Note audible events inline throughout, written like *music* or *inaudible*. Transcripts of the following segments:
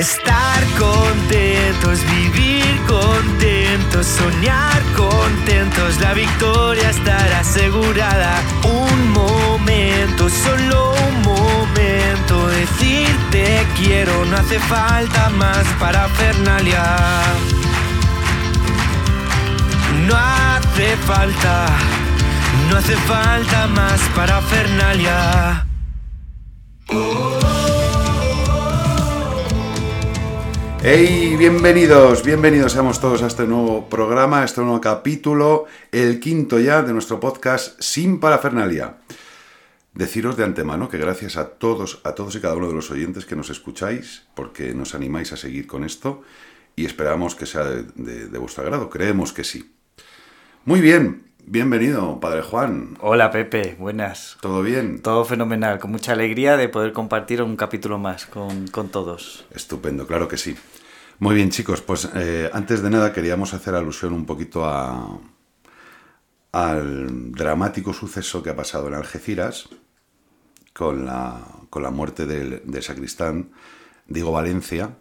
Estar contentos, vivir contentos, soñar contentos, la victoria estará asegurada. Un momento, solo un momento, decirte quiero, no hace falta más para Fernalia. No hace falta, no hace falta más para Fernalia. Hey, bienvenidos, bienvenidos seamos todos a este nuevo programa, a este nuevo capítulo, el quinto ya de nuestro podcast Sin Parafernalia. Deciros de antemano que gracias a todos, a todos y cada uno de los oyentes que nos escucháis, porque nos animáis a seguir con esto y esperamos que sea de, de- de vuestro agrado, creemos que sí. Muy bien, bienvenido, Padre Juan. Hola Pepe, buenas. ¿Todo bien? Todo fenomenal, con mucha alegría de poder compartir un capítulo más con, con todos. Estupendo, claro que sí. Muy bien, chicos, pues eh, antes de nada queríamos hacer alusión un poquito a, al dramático suceso que ha pasado en Algeciras con la, con la muerte del, del sacristán Diego Valencia,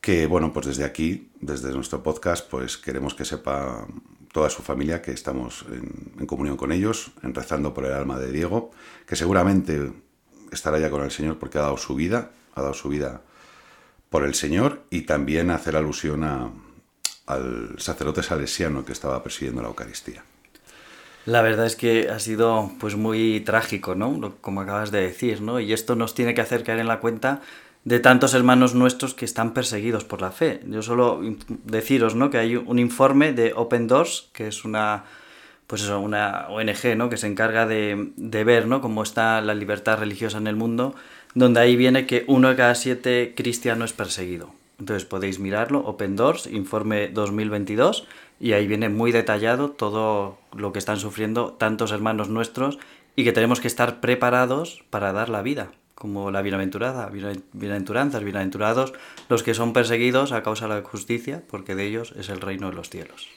que bueno, pues desde aquí, desde nuestro podcast, pues queremos que sepa toda su familia que estamos en, en comunión con ellos, en rezando por el alma de Diego, que seguramente estará ya con el Señor porque ha dado su vida, ha dado su vida por el Señor y también hacer alusión a- al sacerdote salesiano que estaba presidiendo la Eucaristía. La verdad es que ha sido pues muy trágico, ¿no? Como acabas de decir, ¿no? Y esto nos tiene que hacer caer en la cuenta de tantos hermanos nuestros que están perseguidos por la fe. Yo solo deciros, ¿no? Que hay un informe de Open Doors, que es una pues eso, una ONG, ¿no? Que se encarga de, de ver, ¿no? Cómo está la libertad religiosa en el mundo, donde ahí viene que uno de cada siete cristianos es perseguido. Entonces podéis mirarlo, Open Doors, informe 2022, y ahí viene muy detallado todo lo que están sufriendo tantos hermanos nuestros y que tenemos que estar preparados para dar la vida, como la bienaventurada, Bienaven- bienaventuranzas, bienaventurados los que son perseguidos a causa de la justicia, porque de ellos es el reino de los cielos.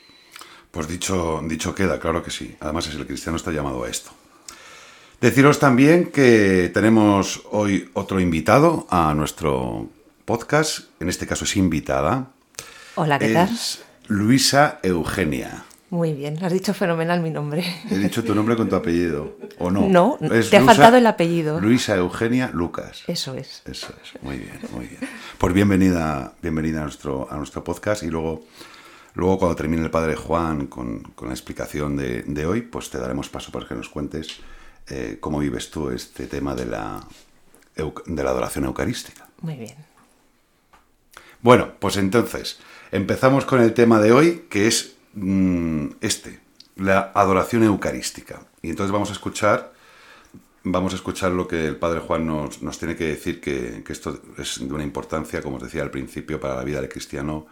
Pues dicho, dicho queda, claro que sí. Además, es el cristiano está llamado a esto. Deciros también que tenemos hoy otro invitado a nuestro podcast. En este caso es invitada. Hola, ¿qué tal? Es Luisa Eugenia. Muy bien, has dicho fenomenal mi nombre. He dicho tu nombre con tu apellido, ¿o no? No, Es te ha faltado el apellido. Luisa Eugenia Lucas. Eso es. Eso es, muy bien, muy bien. Pues bienvenida, bienvenida a nuestro, a nuestro podcast y luego, luego cuando termine el Padre Juan con, con la explicación de, de hoy, pues te daremos paso para que nos cuentes eh, cómo vives tú este tema de la, de la adoración eucarística. Muy bien. Bueno, pues entonces, empezamos con el tema de hoy, que es mm, este, la adoración eucarística. Y entonces vamos a escuchar, vamos a escuchar lo que el Padre Juan nos, nos tiene que decir, que, que esto es de una importancia, como os decía al principio, para la vida del cristiano,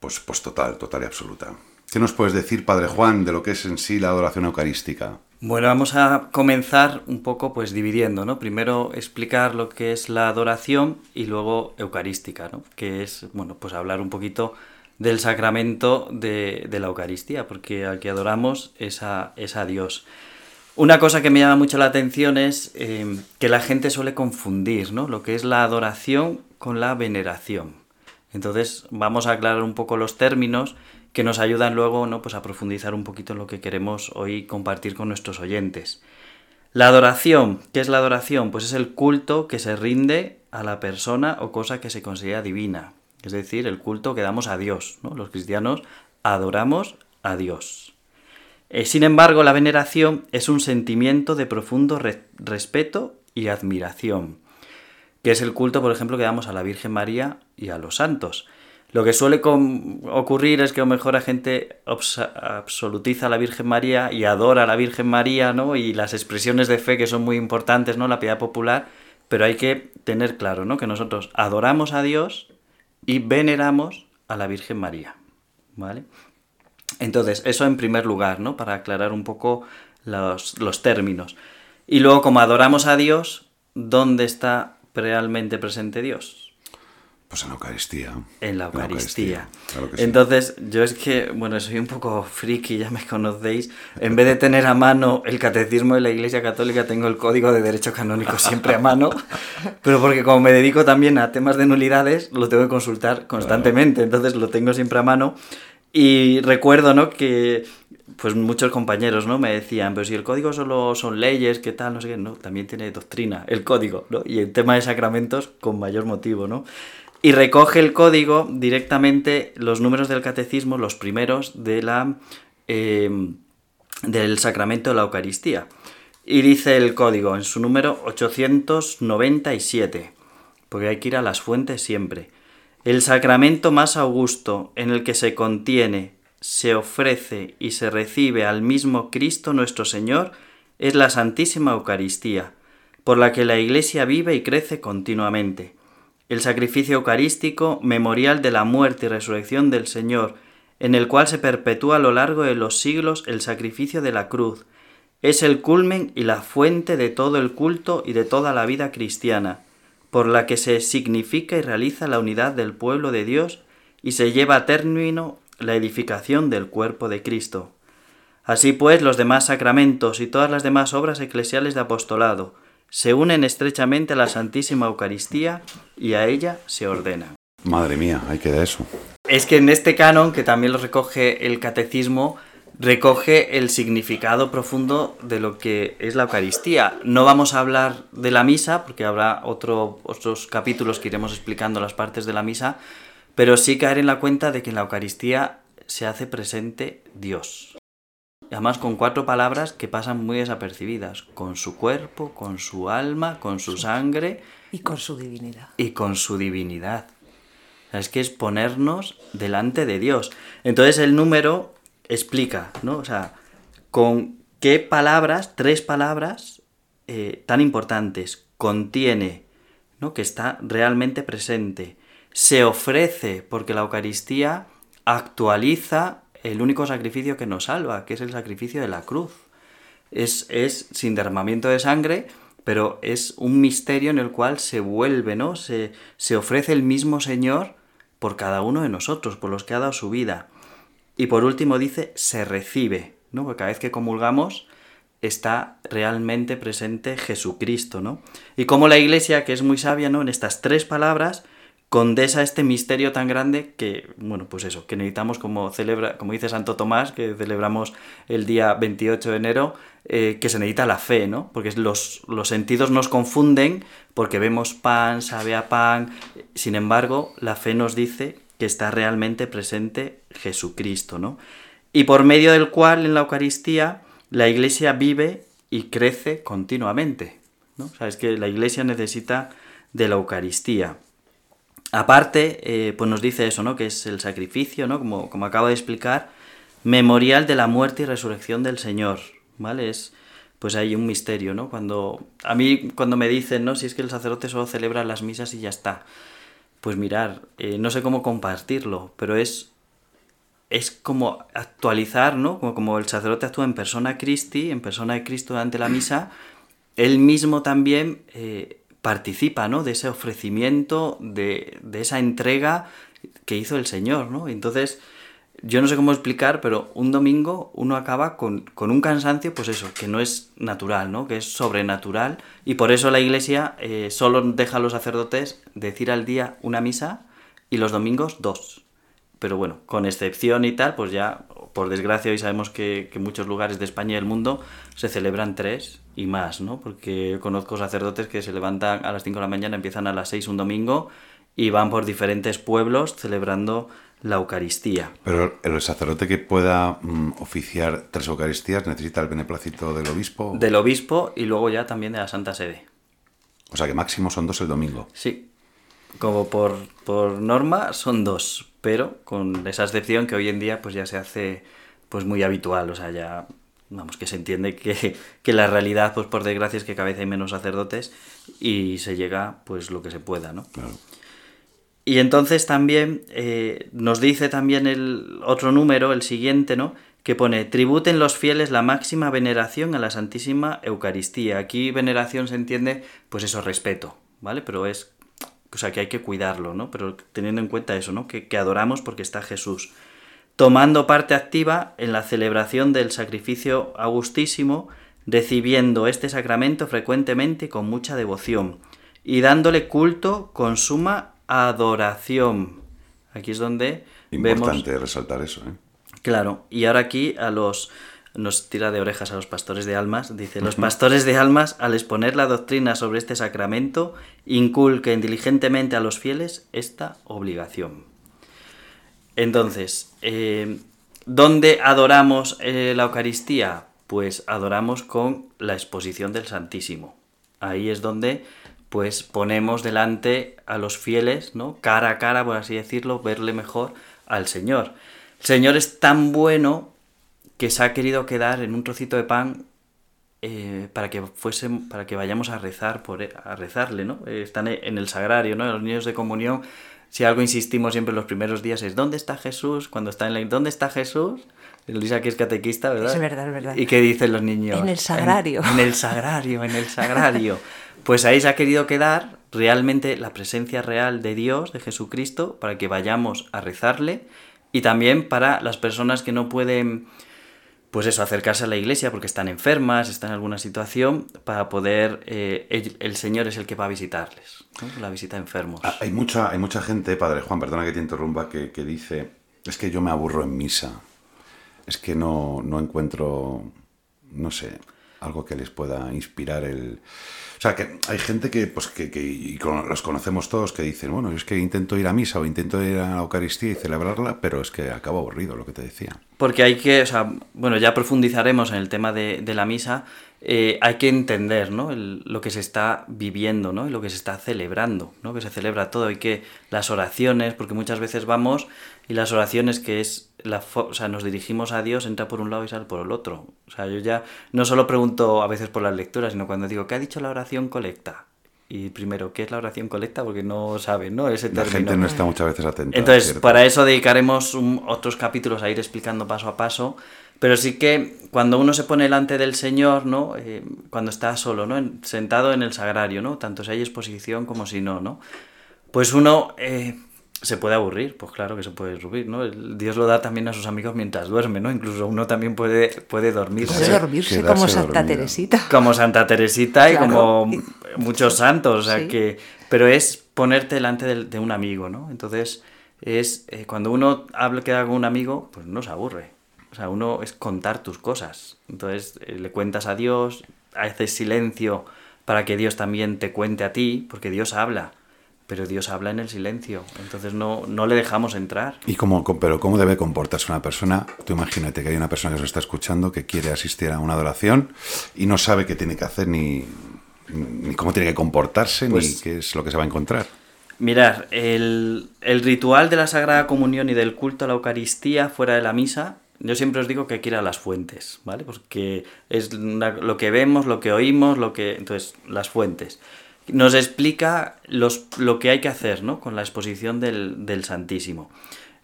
pues, pues total, total y absoluta. ¿Qué nos puedes decir, Padre Juan, de lo que es en sí la adoración eucarística? Bueno, vamos a comenzar un poco pues dividiendo, ¿no? Primero explicar lo que es la adoración y luego eucarística, ¿no? Que es, bueno, pues hablar un poquito del sacramento de, la Eucaristía, porque al que adoramos es a, Dios. Una cosa que me llama mucho la atención es eh, que la gente suele confundir, ¿no? Lo que es la adoración con la veneración. Entonces vamos a aclarar un poco los términos que nos ayudan luego ¿no? pues a profundizar un poquito en lo que queremos hoy compartir con nuestros oyentes. La adoración, ¿qué es la adoración? Pues es el culto que se rinde a la persona o cosa que se considera divina. Es decir, el culto que damos a Dios. ¿no? Los cristianos adoramos a Dios. Eh, sin embargo, la veneración es un sentimiento de profundo re- respeto y admiración, que es el culto, por ejemplo, que damos a la Virgen María y a los santos. Lo que suele ocurrir es que a lo mejor la gente absolutiza a la Virgen María y adora a la Virgen María, ¿no? Y las expresiones de fe que son muy importantes, ¿no? La piedad popular, pero hay que tener claro, ¿no? Que nosotros adoramos a Dios y veneramos a la Virgen María, ¿vale? Entonces, eso en primer lugar, ¿no? Para aclarar un poco los, los términos. Y luego, como adoramos a Dios, ¿dónde está realmente presente Dios? Pues en la Eucaristía. En la Eucaristía. claro que sí. Entonces, yo es que, bueno, soy un poco friki, ya me conocéis. En vez de tener a mano el catecismo de la Iglesia Católica, tengo el código de derecho canónico siempre a mano. *laughs* Pero porque como me dedico también a temas de nulidades, lo tengo que consultar constantemente. Entonces lo tengo siempre a mano. Y recuerdo, ¿no? Que pues muchos compañeros, ¿no? Me decían, pero si el código solo son leyes, ¿qué tal? No sé qué, no, también tiene doctrina, el código, ¿no? Y el tema de sacramentos con mayor motivo, ¿no? Y recoge el código directamente los números del catecismo, los primeros de la, eh, del sacramento de la Eucaristía. Y dice el código en su número 897, porque hay que ir a las fuentes siempre. El sacramento más augusto en el que se contiene, se ofrece y se recibe al mismo Cristo nuestro Señor es la Santísima Eucaristía, por la que la Iglesia vive y crece continuamente. El sacrificio eucarístico, memorial de la muerte y resurrección del Señor, en el cual se perpetúa a lo largo de los siglos el sacrificio de la cruz, es el culmen y la fuente de todo el culto y de toda la vida cristiana, por la que se significa y realiza la unidad del pueblo de Dios y se lleva a término la edificación del cuerpo de Cristo. Así pues, los demás sacramentos y todas las demás obras eclesiales de apostolado se unen estrechamente a la Santísima Eucaristía y a ella se ordenan. Madre mía, hay que de eso. Es que en este canon, que también lo recoge el catecismo, recoge el significado profundo de lo que es la Eucaristía. No vamos a hablar de la misa, porque habrá otro, otros capítulos que iremos explicando las partes de la misa, pero sí caer en la cuenta de que en la Eucaristía se hace presente Dios. Además con cuatro palabras que pasan muy desapercibidas, con su cuerpo, con su alma, con su sangre Y con su divinidad. y con su divinidad. O sea, es que es ponernos delante de Dios. Entonces el número explica, ¿no? O sea, con qué palabras, tres palabras eh, tan importantes, contiene, ¿no? Que está realmente presente. Se ofrece, porque la Eucaristía actualiza el único sacrificio que nos salva, que es el sacrificio de la cruz. Es, es sin derramamiento de sangre, pero es un misterio en el cual se vuelve, ¿no? Se, se ofrece el mismo Señor por cada uno de nosotros, por los que ha dado su vida. Y por último dice, se recibe, ¿no? Porque cada vez que comulgamos está realmente presente Jesucristo, ¿no? Y como la Iglesia, que es muy sabia, ¿no? En estas tres palabras condensa este misterio tan grande que, bueno, pues eso, que necesitamos como celebra, como dice Santo Tomás, que celebramos el día 28 de enero, eh, que se necesita la fe, ¿no? Porque los, los sentidos nos confunden porque vemos pan, sabe a pan, sin embargo, la fe nos dice que está realmente presente Jesucristo, ¿no? Y por medio del cual en la Eucaristía la Iglesia vive y crece continuamente, ¿no? O es que la Iglesia necesita de la Eucaristía. Aparte, eh, pues nos dice eso, ¿no? Que es el sacrificio, ¿no? Como, como acabo de explicar, memorial de la muerte y resurrección del Señor, ¿vale? Es, pues hay un misterio, ¿no? Cuando, a mí, cuando me dicen, ¿no? Si es que el sacerdote solo celebra las misas y ya está. Pues mirar, eh, no sé cómo compartirlo, pero es, es como actualizar, ¿no? Como, como el sacerdote actúa en persona Christi, en persona de Cristo durante la misa, él mismo también eh, participa, ¿no? De ese ofrecimiento, de, de, esa entrega que hizo el Señor, ¿no? Entonces, yo no sé cómo explicar, pero un domingo uno acaba con, con, un cansancio, pues eso, que no es natural, ¿no? Que es sobrenatural. Y por eso la Iglesia eh, solo deja a los sacerdotes decir al día una misa y los domingos dos. Pero bueno, con excepción y tal, pues ya, por desgracia, hoy sabemos que, que muchos lugares de España y del mundo se celebran tres y más, ¿no? Porque conozco sacerdotes que se levantan a las 5 de la mañana, empiezan a las 6 un domingo y van por diferentes pueblos celebrando la Eucaristía. Pero el sacerdote que pueda mm, oficiar tres Eucaristías necesita el beneplácito del obispo. Del obispo y luego ya también de la Santa Sede. O sea que máximo son dos el domingo. Sí. Como por, por norma son dos, pero con esa excepción que hoy en día pues ya se hace pues muy habitual, o sea, ya vamos, que se entiende que, que, la realidad, pues por desgracia, es que cada vez hay menos sacerdotes y se llega pues lo que se pueda, ¿no? Claro. Y entonces también eh, nos dice también el otro número, el siguiente, ¿no? Que pone, tributen los fieles la máxima veneración a la Santísima Eucaristía. Aquí veneración se entiende, pues eso, respeto, ¿vale? Pero es o sea, que hay que cuidarlo, ¿no? Pero teniendo en cuenta eso, ¿no? Que, que adoramos porque está Jesús. Tomando parte activa en la celebración del sacrificio augustísimo, recibiendo este sacramento frecuentemente con mucha devoción y dándole culto con suma adoración. Aquí es donde Importante vemos... resaltar eso, ¿eh? Claro, y ahora aquí a los nos tira de orejas a los pastores de almas, dice, los pastores de almas al exponer la doctrina sobre este sacramento inculquen diligentemente a los fieles esta obligación. Entonces, eh, ¿dónde adoramos eh, la Eucaristía? Pues adoramos con la exposición del Santísimo. Ahí es donde pues ponemos delante a los fieles, ¿no? Cara a cara, por así decirlo, verle mejor al Señor. El Señor es tan bueno que se ha querido quedar en un trocito de pan eh, para que fuesen, para que vayamos a rezar por a rezarle, ¿no? Eh, están en el sagrario, ¿no? Los niños de comunión, si algo insistimos siempre en los primeros días es ¿dónde está Jesús? Cuando está en la ¿dónde está Jesús? Luisa que es catequista, ¿verdad? Es verdad, es verdad. ¿Y qué dicen los niños? En el sagrario. En, en el sagrario, en el sagrario. Pues ahí se ha querido quedar realmente la presencia real de Dios, de Jesucristo, para que vayamos a rezarle y también para las personas que no pueden pues eso, acercarse a la iglesia porque están enfermas, están en alguna situación, para poder, eh, el, Señor es el que va a visitarles, la visita a enfermos. Ah, hay mucha, hay mucha gente, Padre Juan, perdona que te interrumpa, que, que dice, es que yo me aburro en misa, es que no, no encuentro, no sé, algo que les pueda inspirar el... O sea, que hay gente que, pues, que, que y los conocemos todos, que dicen, bueno, es que intento ir a misa o intento ir a la Eucaristía y celebrarla, pero es que acabo aburrido, lo que te decía. Porque hay que, o sea, bueno, ya profundizaremos en el tema de, de la misa, eh, hay que entender ¿no? Lo que se está viviendo ¿no? y lo que se está celebrando, ¿no? que se celebra todo y que las oraciones, porque muchas veces vamos y las oraciones que es, la o sea, nos dirigimos a Dios, entra por un lado y sale por el otro. O sea, yo ya no solo pregunto a veces por las lecturas, sino cuando digo, ¿qué ha dicho la oración colecta? Y primero, ¿qué es la oración colecta? Porque no saben, ¿no? Ese La gente no está muchas veces atenta. Entonces, ¿cierto? para eso dedicaremos un, otros capítulos a ir explicando paso a paso. Pero sí que cuando uno se pone delante del Señor, ¿no? Eh, cuando está solo, ¿no? En, sentado en el sagrario, ¿no? Tanto si hay exposición como si no, ¿no? Pues uno eh, se puede aburrir, pues claro que se puede aburrir, ¿no? El Dios lo da también a sus amigos mientras duerme, ¿no? Incluso uno también puede, puede dormirse. Puede dormirse quedarse como Santa dormido. Teresita. Como Santa Teresita y como muchos santos, o sea Sí. que... Pero es ponerte delante del- de, un amigo, ¿no? Entonces, es eh, cuando uno habla, queda con un amigo, pues no se aburre. O sea, uno es contar tus cosas. Entonces, eh, le cuentas a Dios, haces silencio para que Dios también te cuente a ti, porque Dios habla. Pero Dios habla en el silencio. Entonces no, no le dejamos entrar. ¿Y cómo, pero cómo debe comportarse una persona? Tú imagínate que hay una persona que nos está escuchando que quiere asistir a una adoración y no sabe qué tiene que hacer ni, ni cómo tiene que comportarse Pues- ni qué es lo que se va a encontrar. Mirar, el, el ritual de la Sagrada Comunión y del culto a la Eucaristía fuera de la misa, yo siempre os digo que hay que ir a las fuentes, ¿vale? Porque es lo que vemos, lo que oímos, lo que... Entonces, las fuentes. Nos explica los, lo que hay que hacer, ¿no? Con la exposición del, del Santísimo.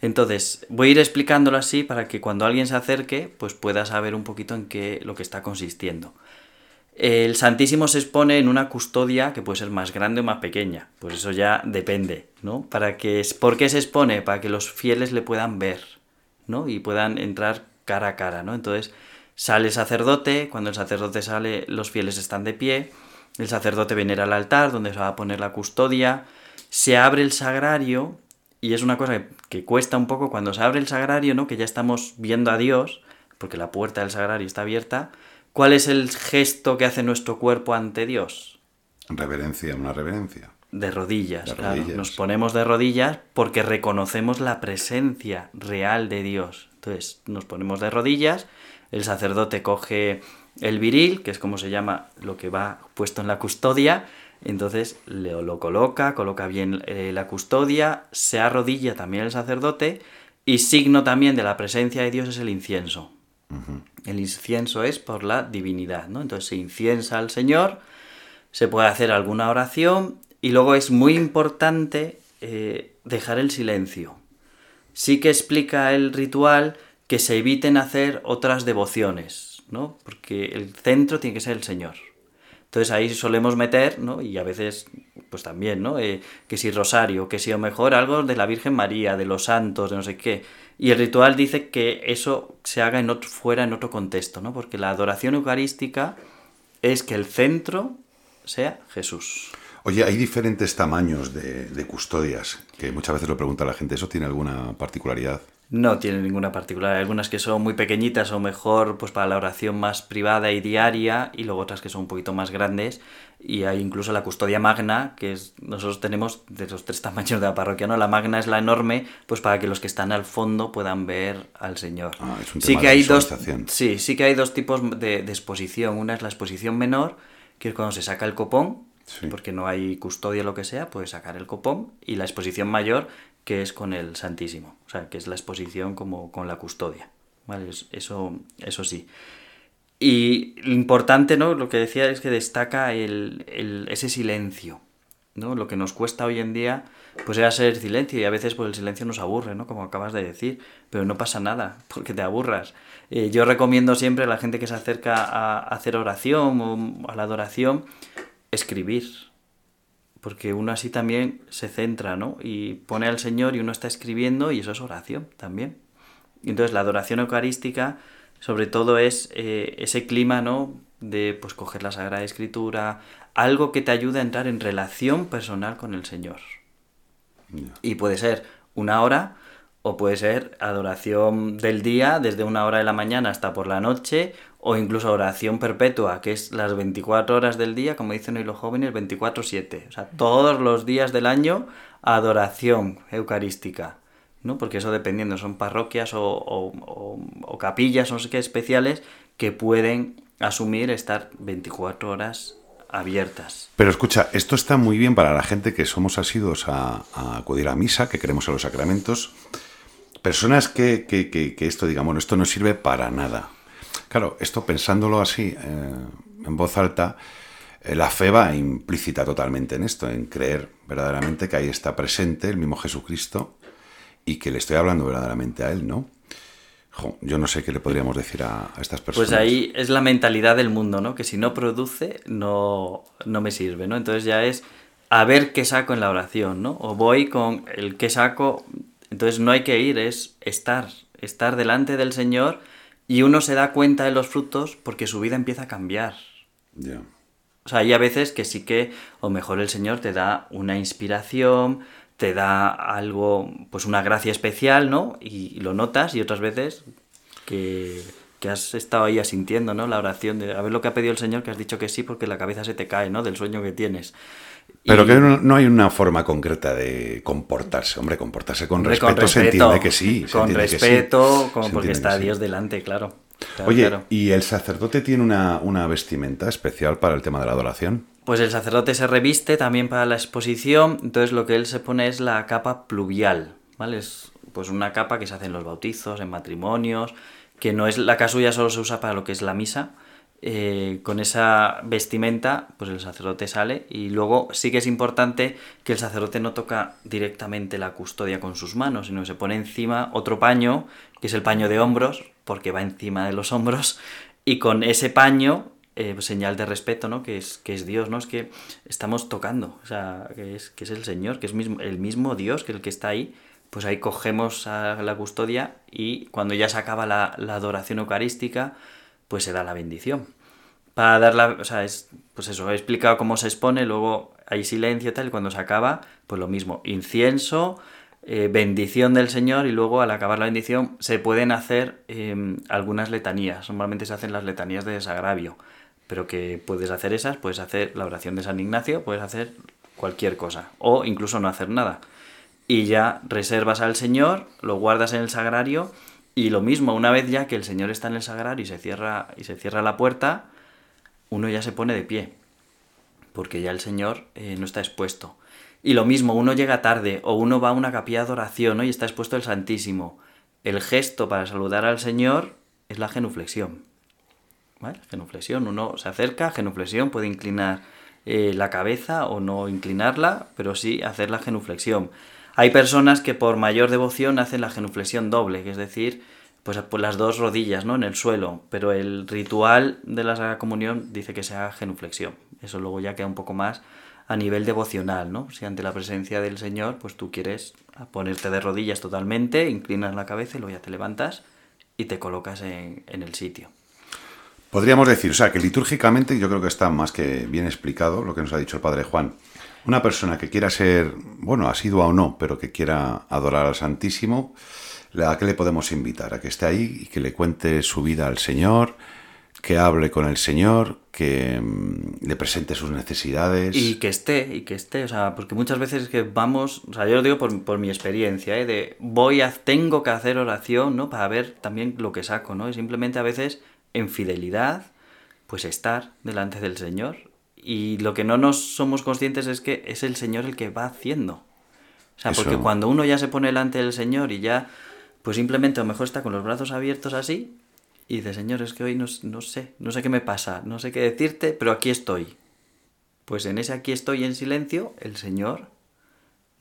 Entonces, voy a ir explicándolo así para que cuando alguien se acerque, pues pueda saber un poquito en qué lo que está consistiendo. El Santísimo se expone en una custodia que puede ser más grande o más pequeña. Pues eso ya depende, ¿no? Para que, ¿Por qué se expone? Para que los fieles le puedan ver, ¿no? Y puedan entrar cara a cara, ¿no? Entonces sale el sacerdote, cuando el sacerdote sale los fieles están de pie, el sacerdote venera al altar donde se va a poner la custodia, se abre el sagrario y es una cosa que, que cuesta un poco cuando se abre el sagrario, ¿no? Que ya estamos viendo a Dios, porque la puerta del sagrario está abierta. ¿Cuál es el gesto que hace nuestro cuerpo ante Dios? Reverencia, una reverencia. De rodillas, De claro. rodillas. Nos ponemos de rodillas porque reconocemos la presencia real de Dios. Entonces, nos ponemos de rodillas, el sacerdote coge el viril, que es como se llama lo que va puesto en la custodia, entonces le, lo coloca, coloca bien eh, la custodia, se arrodilla también el sacerdote y signo también de la presencia de Dios es el incienso. El incienso es por la divinidad, ¿no? Entonces se inciensa al Señor, se puede hacer alguna oración y luego es muy importante eh, dejar el silencio. Sí que explica el ritual que se eviten hacer otras devociones, ¿no? Porque el centro tiene que ser el Señor. Entonces ahí solemos meter, ¿no? Y a veces, pues también, ¿no? Eh, que si rosario, que si o mejor algo de la Virgen María, de los santos, de no sé qué. Y el ritual dice que eso se haga en otro, fuera en otro contexto, ¿no? Porque la adoración eucarística es que el centro sea Jesús. Oye, hay diferentes tamaños de, de custodias, que muchas veces lo pregunta la gente. ¿Eso tiene alguna particularidad? No tiene ninguna particular. Hay algunas que son muy pequeñitas o mejor pues para la oración más privada y diaria y luego otras que son un poquito más grandes y hay incluso la custodia magna que es nosotros tenemos de los tres tamaños de la parroquia, ¿no? La magna es la enorme pues para que los que están al fondo puedan ver al Señor. Ah, es un sí tema que de hay dos sí, sí que hay dos tipos de, de exposición. Una es la exposición menor, que es cuando se saca el copón Sí. porque no hay custodia o lo que sea, puedes sacar el copón y la exposición mayor que es con el Santísimo, o sea, que es la exposición como con la custodia, ¿vale? Es- Eso, eso sí. Y lo importante, ¿no? Lo que decía es que destaca el, el- ese silencio, ¿no? Lo que nos cuesta hoy en día, pues era ser silencio y a veces pues el silencio nos aburre, ¿no? Como acabas de decir, pero no pasa nada *laughs* porque te aburras. Eh, yo recomiendo siempre a la gente que se acerca a hacer oración o a la adoración, escribir, porque uno así también se centra, ¿no? Y pone al Señor y uno está escribiendo y eso es oración también. Entonces la adoración eucarística, sobre todo, es eh, ese clima, ¿no? De pues coger la Sagrada Escritura, algo que te ayude a entrar en relación personal con el Señor. Y puede ser una hora o puede ser adoración del día desde una hora de la mañana hasta por la noche o incluso oración perpetua, que es las 24 horas del día, como dicen hoy los jóvenes, 24/7. O sea, todos los días del año adoración eucarística. ¿no? Porque eso dependiendo, son parroquias o, o- capillas o no sé qué especiales que pueden asumir estar 24 horas abiertas. Pero escucha, esto está muy bien para la gente que somos asiduos a, a acudir a misa, que creemos en los sacramentos. Personas que, que- que- que esto, digamos, esto no sirve para nada. Claro, esto pensándolo así, eh, en voz alta, eh, la fe va implícita totalmente en esto, en creer verdaderamente que ahí está presente el mismo Jesucristo y que le estoy hablando verdaderamente a Él, ¿no? Jo, yo no sé qué le podríamos decir a, a estas personas. Pues ahí es la mentalidad del mundo, ¿no? Que si no produce, no, no me sirve, ¿no? Entonces ya es a ver qué saco en la oración, ¿no? O voy con el qué saco. Entonces no hay que ir, es estar, estar delante del Señor y uno se da cuenta de los frutos porque su vida empieza a cambiar. Ya. O sea, hay a veces que sí que, o mejor el Señor te da una inspiración, te da algo, pues una gracia especial, ¿no? Y, lo notas, y otras veces que, que has estado ahí asintiendo, ¿no? La oración de a ver lo que ha pedido el Señor, que has dicho que sí, porque la cabeza se te cae, ¿no? Del sueño que tienes. Pero que no, no hay una forma concreta de comportarse. Hombre, comportarse con Hombre, respeto, con se entiende que sí. se Con sí, respeto, como porque está sí. Dios delante, claro. Claro, Oye, claro. ¿y el sacerdote tiene una, una vestimenta especial para el tema de la adoración? Pues el sacerdote se reviste también para la exposición, entonces lo que él se pone es la capa pluvial, ¿vale? Es pues una capa que se hace en los bautizos, en matrimonios, que no es la casulla solo se usa para lo que es la misa. Eh, con esa vestimenta, pues el sacerdote sale y luego sí que es importante que el sacerdote no toca directamente la custodia con sus manos, sino que se pone encima otro paño, que es el paño de hombros, porque va encima de los hombros, y con ese paño eh, señal de respeto, ¿no? Que es, que es Dios, ¿no? Es que estamos tocando, o sea, que es, que es el Señor, que es mismo, el mismo Dios que el que está ahí, pues ahí cogemos a la custodia y cuando ya se acaba la adoración eucarística, pues se da la bendición. Para dar la, o sea, es, pues eso, he explicado cómo se expone, luego hay silencio tal, y cuando se acaba, pues lo mismo, incienso, eh, bendición del Señor y luego al acabar la bendición se pueden hacer eh, algunas letanías. Normalmente se hacen las letanías de desagravio, pero que puedes hacer esas, puedes hacer la oración de San Ignacio, puedes hacer cualquier cosa o incluso no hacer nada. Y ya reservas al Señor, lo guardas en el sagrario y lo mismo, una vez ya que el Señor está en el sagrario y se cierra, y se cierra la puerta, uno ya se pone de pie, porque ya el Señor eh, no está expuesto. Y lo mismo, uno llega tarde o uno va a una capilla de oración y está expuesto el Santísimo. El gesto para saludar al Señor es la genuflexión. ¿Vale? Genuflexión, uno se acerca, genuflexión, puede inclinar eh, la cabeza o no inclinarla, pero sí hacer la genuflexión. Hay personas que por mayor devoción hacen la genuflexión doble, que es decir, pues, pues las dos rodillas ¿no? en el suelo, pero el ritual de la Sagrada Comunión dice que sea genuflexión. Eso luego ya queda un poco más a nivel devocional, ¿no? Si ante la presencia del Señor, pues tú quieres ponerte de rodillas totalmente, inclinas la cabeza y luego ya te levantas y te colocas en, en el sitio. Podríamos decir, o sea, que litúrgicamente yo creo que está más que bien explicado lo que nos ha dicho el Padre Juan. Una persona que quiera ser, bueno, asidua o no, pero que quiera adorar al Santísimo, ¿a qué le podemos invitar? A que esté ahí y que le cuente su vida al Señor, que hable con el Señor, que mm, le presente sus necesidades. Y que esté, y que esté, o sea, porque muchas veces que vamos, o sea, yo lo digo por, por mi experiencia, ¿eh? de voy a, tengo que hacer oración, ¿no? Para ver también lo que saco, ¿no? Y simplemente a veces en fidelidad, pues estar delante del Señor y lo que no nos somos conscientes es que es el Señor el que va haciendo. O sea, porque cuando uno ya se pone delante del Señor y ya, pues simplemente a lo mejor está con los brazos abiertos así y dice, Señor, es que hoy no, no sé, no sé qué me pasa, no sé qué decirte, pero aquí estoy. Pues en ese aquí estoy en silencio, el Señor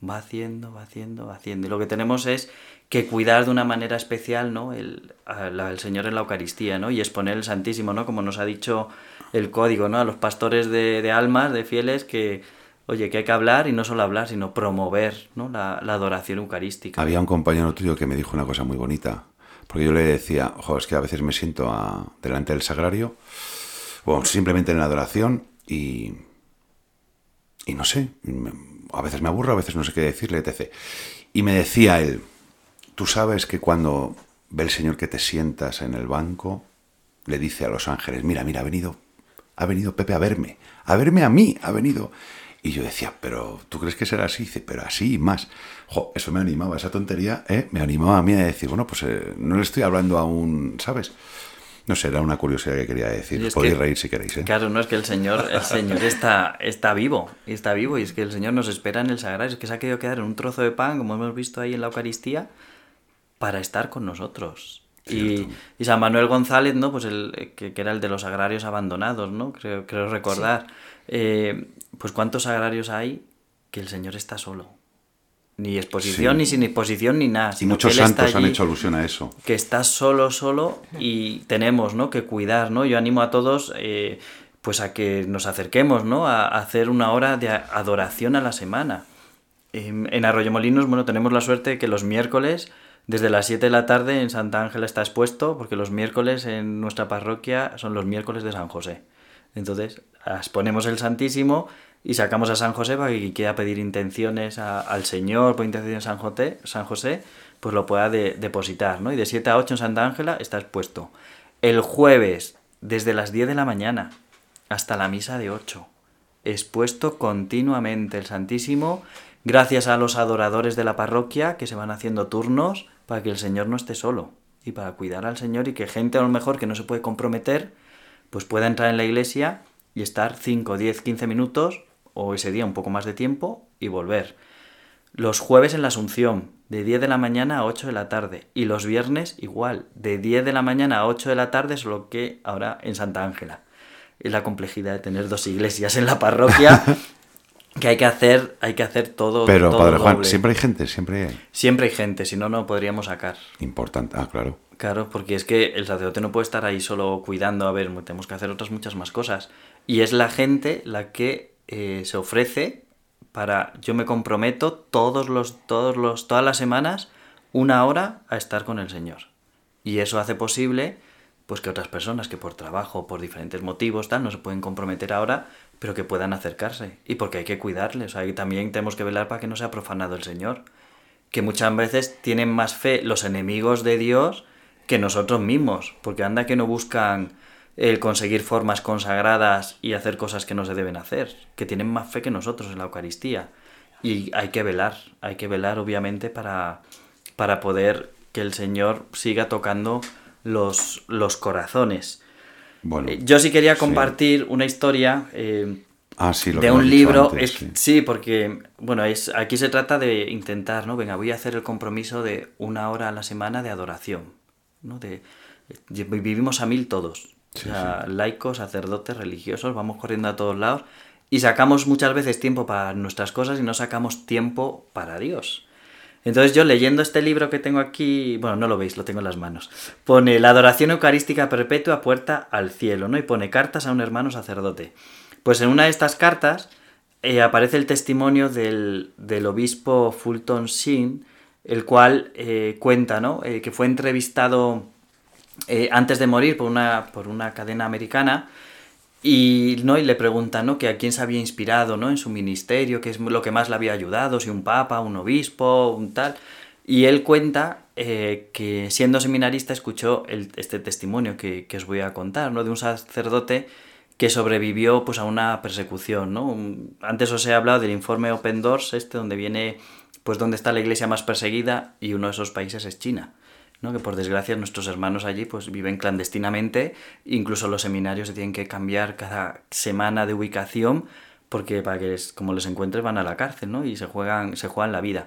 va haciendo, va haciendo, va haciendo. Y lo que tenemos es que cuidar de una manera especial ¿no? el, al, Señor en la Eucaristía ¿no? y exponer el Santísimo, ¿no? como nos ha dicho el código, ¿no? a los pastores de, almas, de fieles, que, oye, que hay que hablar y no solo hablar, sino promover ¿no? la, adoración eucarística. Había un compañero tuyo que me dijo una cosa muy bonita, porque yo le decía, ojo, es que a veces me siento delante del sagrario, o simplemente en la adoración, y, y no sé, a veces me aburro, a veces no sé qué decirle, etc. Y me decía él, Tú sabes que cuando ve el Señor que te sientas en el banco, le dice a los ángeles, mira, mira, ha venido, ha venido Pepe a verme, a verme a mí, ha venido. Y yo decía, pero ¿tú crees que será así? Dice, pero así y más. Jo, eso me animaba, esa tontería, ¿eh? me animaba a mí a decir, bueno, pues eh, no le estoy hablando a un, ¿sabes? No sé, era una curiosidad que quería decir. Podéis reír si queréis. ¿eh? Claro, no es que el Señor, el Señor está, está vivo, está vivo, y es que el Señor nos espera en el sagrario, es que se ha querido quedar en un trozo de pan, como hemos visto ahí en la Eucaristía, para estar con nosotros. Y, San Manuel González, ¿no? Pues el, que, era el de los agrarios abandonados, ¿no? Creo, creo recordar. Eh, pues cuántos agrarios hay que el Señor está solo. Ni exposición, ni sin exposición, ni nada. Y muchos santos han hecho alusión a eso. Que está solo, solo y tenemos, ¿no? Que cuidar, ¿no? Yo animo a todos, eh, pues a que nos acerquemos, ¿no? A, hacer una hora de adoración a la semana. En, en Arroyomolinos, bueno, tenemos la suerte de que los miércoles desde las 7 de la tarde en Santa Ángela está expuesto, porque los miércoles en nuestra parroquia son los miércoles de San José. Entonces, ponemos el Santísimo y sacamos a San José para que quiera pedir intenciones al Señor por intenciones de San José, San José pues lo pueda depositar, ¿no? Y de 7 a 8 en Santa Ángela está expuesto. El jueves, desde las 10 de la mañana hasta la misa de 8, expuesto continuamente el Santísimo, gracias a los adoradores de la parroquia que se van haciendo turnos para que el Señor no esté solo y para cuidar al Señor y que gente a lo mejor que no se puede comprometer, pues pueda entrar en la iglesia y estar 5, 10, 15 minutos o ese día un poco más de tiempo y volver. Los jueves en la Asunción, de 10 de la mañana a 8 de la tarde. Y los viernes igual, de 10 de la mañana a 8 de la tarde, solo que ahora en Santa Ángela. Es la complejidad de tener dos iglesias en la parroquia *laughs* que hay que hacer, hay que hacer todo. Pero, Padre Juan, siempre hay gente, siempre hay. Siempre hay gente, si no, no podríamos sacar. Importante, ah, claro. Claro, porque es que el sacerdote no puede estar ahí solo cuidando, a ver, tenemos que hacer otras muchas más cosas. Y es la gente la que eh, se ofrece para, yo me comprometo todos los, todos los, todas las semanas, una hora a estar con el Señor. Y eso hace posible, pues que otras personas que por trabajo, por diferentes motivos, tal, no se pueden comprometer ahora, pero que puedan acercarse. Y porque hay que cuidarles. O también tenemos que velar para que no sea profanado el Señor. Que muchas veces tienen más fe los enemigos de Dios que nosotros mismos. Porque anda que no buscan el conseguir formas consagradas y hacer cosas que no se deben hacer. Que tienen más fe que nosotros en la Eucaristía. Y hay que velar. Hay que velar, obviamente, para, para poder que el Señor siga tocando los, los corazones. Eh, yo sí quería compartir una historia eh, ah, de un libro. sí. porque bueno, es, aquí se trata de intentar, ¿no? Venga, voy a hacer el compromiso de una hora a la semana de adoración. ¿no? De, vivimos a mil todos. laicos, sacerdotes, religiosos, vamos corriendo a todos lados y sacamos muchas veces tiempo para nuestras cosas y no sacamos tiempo para Dios. Entonces yo leyendo este libro que tengo aquí, bueno, no lo veis, lo tengo en las manos, pone la adoración eucarística perpetua puerta al cielo, ¿no? Y pone cartas a un hermano sacerdote. Pues en una de estas cartas eh, aparece el testimonio del, del obispo Fulton Sheen, el cual eh, cuenta ¿no? Eh, que fue entrevistado antes de morir por una cadena americana y, ¿no? y le preguntan ¿no? que a quién se había inspirado ¿no? en su ministerio, qué es lo que más le había ayudado, si un papa, un obispo, un tal. Y él cuenta eh, que siendo seminarista escuchó este testimonio que, que os voy a contar, ¿no? de un sacerdote que sobrevivió pues, a una persecución. ¿no? Antes os he hablado del informe Open Doors, este, donde viene pues dónde está la iglesia más perseguida y uno de esos países es China. ¿No? que por desgracia nuestros hermanos allí pues viven clandestinamente, incluso los seminarios se tienen que cambiar cada semana de ubicación porque para que les- como les encuentres van a la cárcel ¿no? y se juegan, se juegan la vida.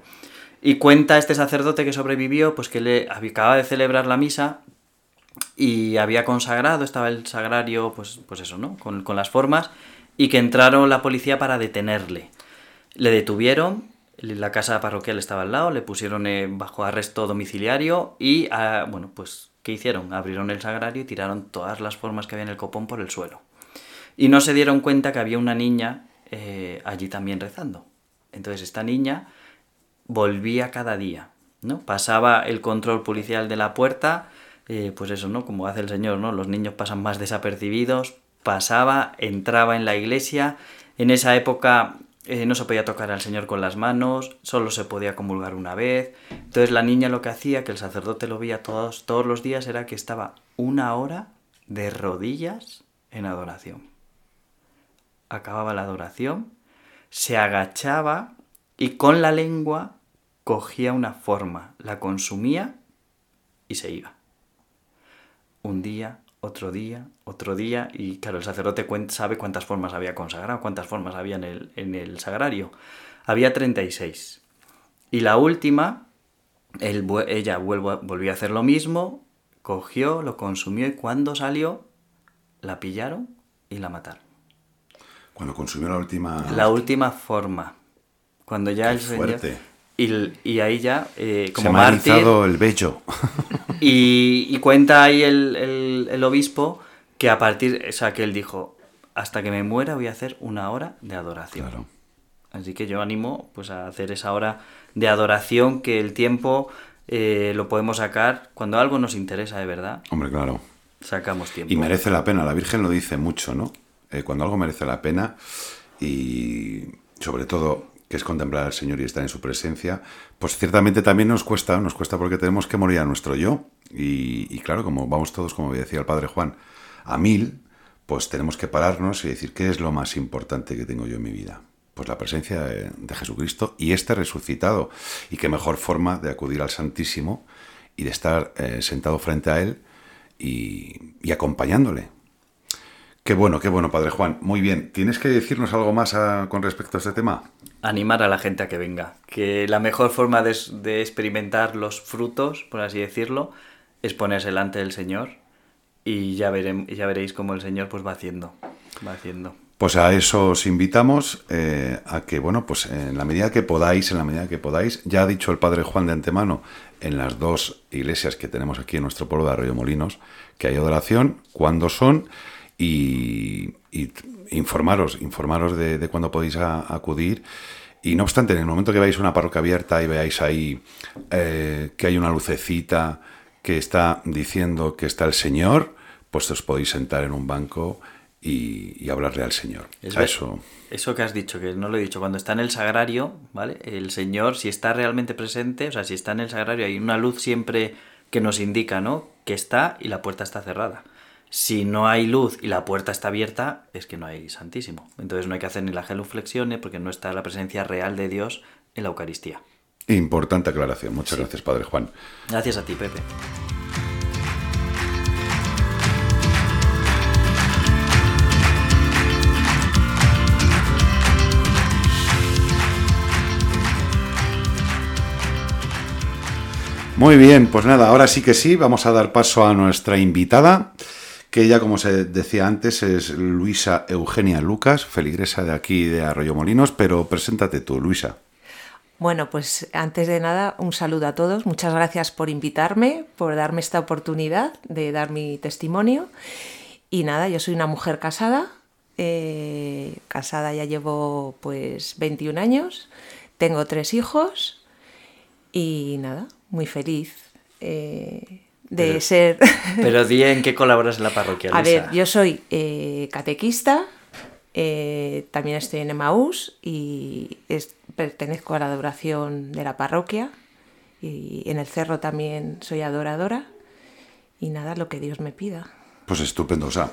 Y cuenta este sacerdote que sobrevivió pues que le acaba de celebrar la misa y había consagrado, estaba el sagrario, pues, pues eso, ¿no? Con, con las formas, y que entraron la policía para detenerle. Le detuvieron, la casa parroquial estaba al lado, le pusieron eh, bajo arresto domiciliario y, ah, bueno, pues, ¿qué hicieron? Abrieron el sagrario y tiraron todas las formas que había en el copón por el suelo. Y no se dieron cuenta que había una niña eh, allí también rezando. Entonces esta niña volvía cada día, ¿no? Pasaba el control policial de la puerta, eh, pues eso, ¿no? Como hace el Señor, ¿no? Los niños pasan más desapercibidos, pasaba, entraba en la iglesia, en esa época eh, no se podía tocar al Señor con las manos, solo se podía comulgar una vez, entonces la niña lo que hacía, que el sacerdote lo veía todos, todos los días, era que estaba una hora de rodillas en adoración. Acababa la adoración, se agachaba y con la lengua cogía una forma, la consumía y se iba. Un día, otro día, otro día, y claro, el sacerdote sabe cuántas formas había consagrado, cuántas formas había en el, en el sagrario. Había 36. Y la última, él ella vuelvo- volvió a hacer lo mismo, cogió, lo consumió y cuando salió, la pillaron y la mataron. Cuando consumió la última... La última forma. Cuando ya Qué el Señor... Y, y ahí ya, eh, Se como me ha mártir, erizado el vello. y, y cuenta ahí el, el- el obispo que a partir, o sea, que él dijo, hasta que me muera voy a hacer una hora de adoración. Claro. Así que yo animo pues a hacer esa hora de adoración que el tiempo eh, lo podemos sacar cuando algo nos interesa de verdad. Hombre, claro. Sacamos tiempo. Y merece la pena, la Virgen lo dice mucho, ¿no? Eh, cuando algo merece la pena y sobre todo que es contemplar al Señor y estar en su presencia, pues ciertamente también nos cuesta, nos cuesta porque tenemos que morir a nuestro yo. Y, claro, como vamos todos, como decía el Padre Juan, a mil, pues tenemos que pararnos y decir, ¿qué es lo más importante que tengo yo en mi vida? Pues la presencia de, Jesucristo y este resucitado. Y qué mejor forma de acudir al Santísimo y de estar eh, sentado frente a Él y acompañándole. Qué bueno, qué bueno, Padre Juan. Muy bien. ¿Tienes que decirnos algo más a- con respecto a este tema? animar a la gente a que venga. Que la mejor forma de, de experimentar los frutos, por así decirlo, es ponerse delante del Señor y ya, verem- ya veréis cómo el Señor pues va haciendo, va haciendo. Pues a eso os invitamos eh, a que, bueno, pues en la medida que podáis, en la medida que podáis, ya ha dicho el Padre Juan de antemano en las dos iglesias que tenemos aquí en nuestro pueblo de Arroyo Molinos, que hay adoración, cuándo son y, y informaros, informaros de, de cuándo podéis a- acudir. Y no obstante, en el momento que veáis una parroquia abierta y veáis ahí eh, que hay una lucecita que está diciendo que está el Señor, pues os podéis sentar en un banco y, y hablarle al Señor. Es A eso. Eso que has dicho, que no lo he dicho, cuando está en el sagrario, ¿vale? El Señor, si está realmente presente, o sea, si está en el sagrario, hay una luz siempre que nos indica, ¿no? Que está y la puerta está cerrada. Si no hay luz y la puerta está abierta, es que no hay Santísimo. Entonces no hay que hacer ni la genuflexione porque no está la presencia real de Dios en la Eucaristía. Importante aclaración. Muchas gracias, Padre Juan. Gracias a ti, Pepe. Muy bien, pues nada, ahora sí que sí, vamos a dar paso a nuestra invitada, que ella, como se decía antes, es Luisa Eugenia Lucas, feligresa de aquí de Arroyo Molinos, pero preséntate tú, Luisa. Bueno, pues antes de nada, un saludo a todos. Muchas gracias por invitarme, por darme esta oportunidad de dar mi testimonio. Y nada, yo soy una mujer casada eh, casada ya llevo pues 21 años, tengo tres hijos y nada, muy feliz eh, de Pero- ser... *laughs* Pero di en qué colaboras en la parroquia, A Luisa. ver, yo soy eh, catequista, eh, también estoy en Emaús y es- pertenezco a la adoración de la parroquia y en el cerro también soy adoradora y nada, lo que Dios me pida. Pues estupendo, o sea,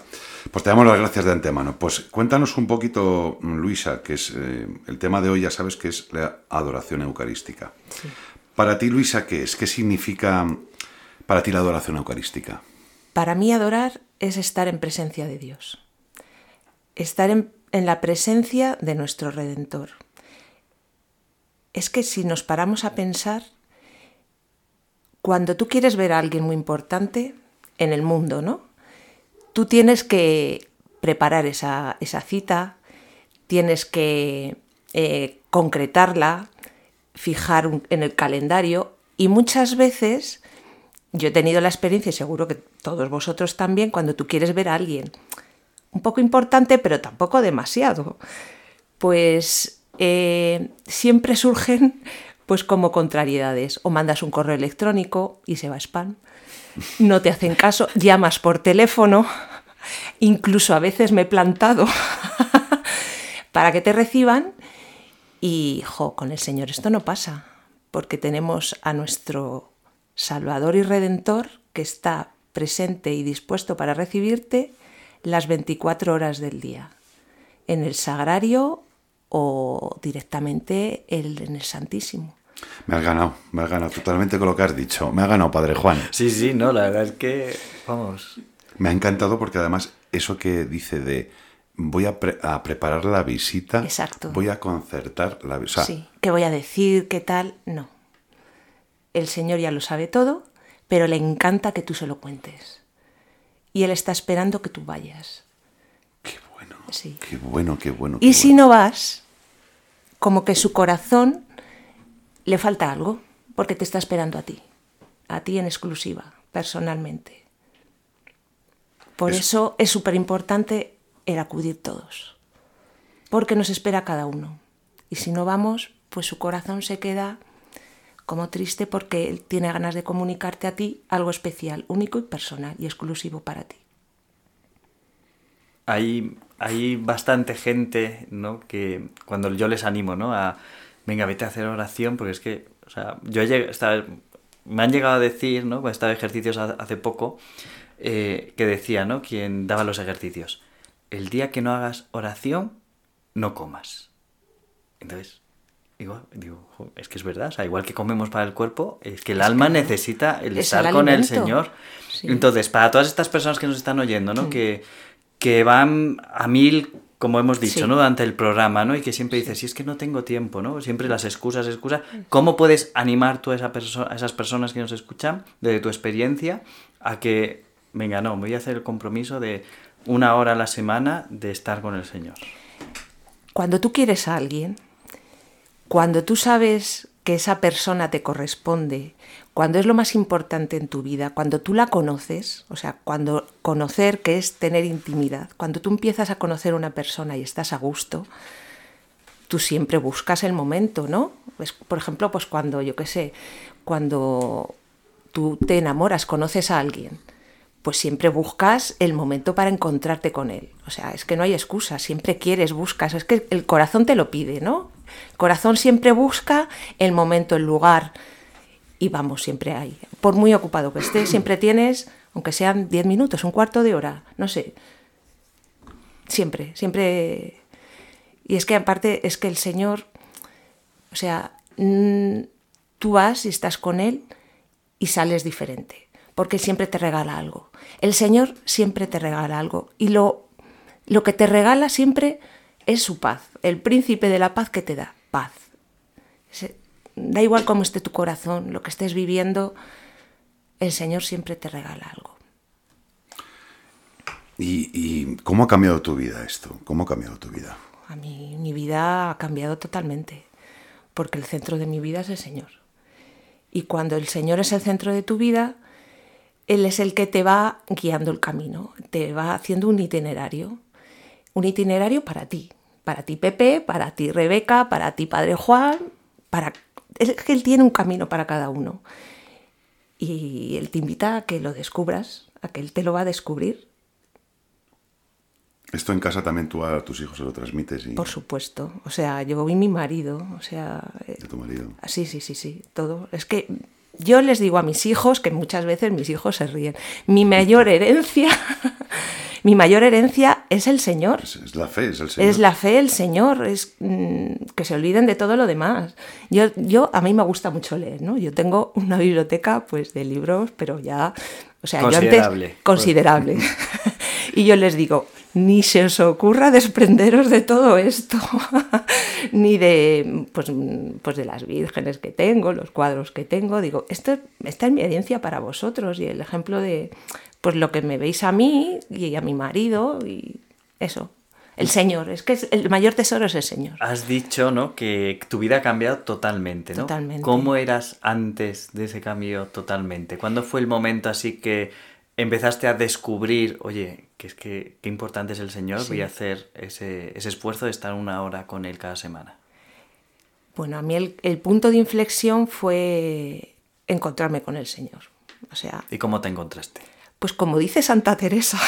pues te damos las gracias de antemano. Pues cuéntanos un poquito, Luisa, que es eh, el tema de hoy, ya sabes que es la adoración eucarística. Para ti, Luisa, ¿qué es? ¿Qué significa para ti la adoración eucarística? Para mí adorar es estar en presencia de Dios, estar en, la presencia de nuestro Redentor. Es que si nos paramos a pensar, cuando tú quieres ver a alguien muy importante en el mundo, ¿no? Tú tienes que preparar esa, esa cita, tienes que eh, concretarla, fijar en el calendario y muchas veces yo he tenido la experiencia, y seguro que todos vosotros también, cuando tú quieres ver a alguien un poco importante, pero tampoco demasiado, pues eh, siempre surgen pues como contrariedades. O mandas un correo electrónico y se va a spam, no te hacen caso, llamas por teléfono, incluso a veces me he plantado *laughs* para que te reciban y, jo, con el Señor esto no pasa, porque tenemos a nuestro Salvador y Redentor que está presente y dispuesto para recibirte las 24 horas del día, en el sagrario o directamente en el Santísimo. Me has ganado, me has ganado totalmente con lo que has dicho. Me ha ganado, Padre Juan. Sí, sí, no, la verdad es que, vamos, Me ha encantado porque además eso que dice de voy a, pre- a preparar la visita, Exacto. voy a concertar la visita. Sí, ¿qué voy a decir? ¿Qué tal? No. El Señor ya lo sabe todo, pero le encanta que tú se lo cuentes. Y Él está esperando que tú vayas. Qué bueno, Sí. qué bueno, qué bueno. qué Y si no vas, como que su corazón le falta algo, porque te está esperando a ti, a ti en exclusiva, personalmente. Por Es- eso es súper importante el acudir todos, porque nos espera cada uno. Y si no vamos, pues su corazón se queda como triste porque él tiene ganas de comunicarte a ti algo especial, único y personal y exclusivo para ti. hay, hay bastante gente, ¿no? Que cuando yo les animo, ¿no? A, venga, vete a hacer oración, porque es que, o sea, yo he estaba- me han llegado a decir, ¿no? Cuando estaba ejercicios ha- hace poco, eh, que decía, ¿no? Quien daba los ejercicios, el día que no hagas oración, no comas. Entonces, digo, digo, "Jo, es que es verdad, o sea, igual que comemos para el cuerpo, es que el Es alma que necesita el es estar el con el. Señor. Sí. Entonces, para todas estas personas que nos están oyendo, ¿no? Que, que van a mil, como hemos dicho, Sí. ¿no? Durante el programa, ¿no? Y que siempre dices, si es que no tengo tiempo, ¿no? Siempre las excusas, excusas. ¿Cómo puedes animar tú a, esa a esas personas que nos escuchan, desde tu experiencia, a que, venga, no, me voy a hacer el compromiso de una hora a la semana de estar con el Señor? Cuando tú quieres a alguien, cuando tú sabes que esa persona te corresponde, cuando es lo más importante en tu vida, cuando tú la conoces, o sea, cuando conocer que es tener intimidad, cuando tú empiezas a conocer a una persona y estás a gusto, tú siempre buscas el momento, ¿no? Pues, por ejemplo, pues cuando, yo qué sé, cuando tú te enamoras, conoces a alguien, pues siempre buscas el momento para encontrarte con él. O sea, es que no hay excusa, siempre quieres, buscas, es que el corazón te lo pide, ¿no? El corazón siempre busca el momento, el lugar, y vamos, siempre hay. Por muy ocupado que estés, siempre tienes, aunque sean 10 minutos, un cuarto de hora, no sé. Siempre, siempre. Y es que aparte, es que el Señor, o sea, mm, tú vas y estás con Él y sales diferente, porque siempre te regala algo. El Señor siempre te regala algo y lo, lo que te regala siempre es su paz, el príncipe de la paz que te da, paz. Da igual cómo esté tu corazón, lo que estés viviendo, el Señor siempre te regala algo. ¿Y, y cómo ha cambiado tu vida esto? ¿Cómo ha cambiado tu vida? A mí mi vida ha cambiado totalmente, porque el centro de mi vida es el Señor. Y cuando el Señor es el centro de tu vida, Él es el que te va guiando el camino, te va haciendo un itinerario. Un itinerario para ti, para ti Pepe, para ti Rebeca, para ti Padre Juan, para... Es que Él tiene un camino para cada uno. Y Él te invita a que lo descubras, a que Él te lo va a descubrir. Esto en casa también tú a tus hijos se lo transmites y Por supuesto. O sea, yo y mi marido, o sea... eh, de tu marido. Sí, sí, sí, sí, todo. Es que yo les digo a mis hijos, que muchas veces mis hijos se ríen, mi mayor herencia, mi mayor herencia es el Señor. Es, es la fe, es el Señor. Es la fe, el Señor, es mm, que se olviden de todo lo demás. Yo, yo, a mí me gusta mucho leer, ¿no? Yo tengo una biblioteca, pues, de libros, pero ya, o sea, yo Considerable. antes considerable. *laughs* y yo les digo, ni se os ocurra desprenderos de todo esto, *laughs* ni de, pues, pues de las vírgenes que tengo, los cuadros que tengo. Digo, esto, esta es mi herencia para vosotros y el ejemplo de, pues, lo que me veis a mí y a mi marido y eso. El Señor, es que es- el mayor tesoro es el Señor. Has dicho, ¿no? Que tu vida ha cambiado totalmente, ¿no? Totalmente. ¿Cómo eras antes de ese cambio totalmente? ¿Cuándo fue el momento así que empezaste a descubrir, oye, que es que qué importante es el Señor, Sí. voy a hacer ese, ese esfuerzo de estar una hora con Él cada semana? Bueno, a mí el, el punto de inflexión fue encontrarme con el Señor. O sea, ¿Y cómo te encontraste? Pues como dice Santa Teresa,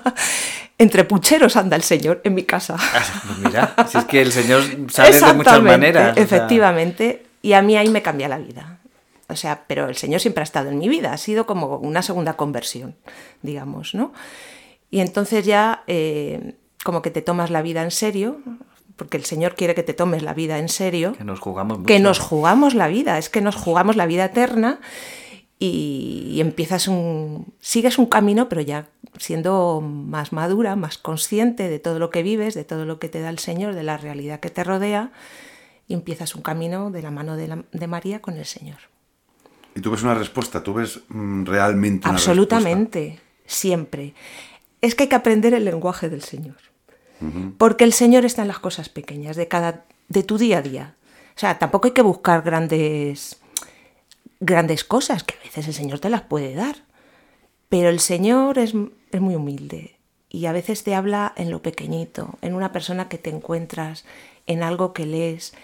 *laughs* entre pucheros anda el Señor en mi casa. Pues mira, si es que el Señor sale de muchas maneras. o sea, Efectivamente, y a mí ahí me cambia la vida. O sea, pero el Señor siempre ha estado en mi vida, ha sido como una segunda conversión, digamos, ¿no? Y entonces ya eh, como que te tomas la vida en serio, porque el Señor quiere que te tomes la vida en serio, que nos jugamos mucho. que nos jugamos la vida, es que nos jugamos la vida eterna y, y empiezas un, sigues un camino, pero ya siendo más madura, más consciente de todo lo que vives, de todo lo que te da el Señor, de la realidad que te rodea, y empiezas un camino de la mano de, la- de María con el Señor. Y tú ves una respuesta, tú ves mm, realmente una Absolutamente, siempre. Es que hay que aprender el lenguaje del Señor. Porque el Señor está en las cosas pequeñas de cada de tu día a día. O sea, tampoco hay que buscar grandes grandes cosas que a veces el Señor te las puede dar. Pero el Señor es, es muy humilde y a veces te habla en lo pequeñito, en una persona que te encuentras, en algo que lees,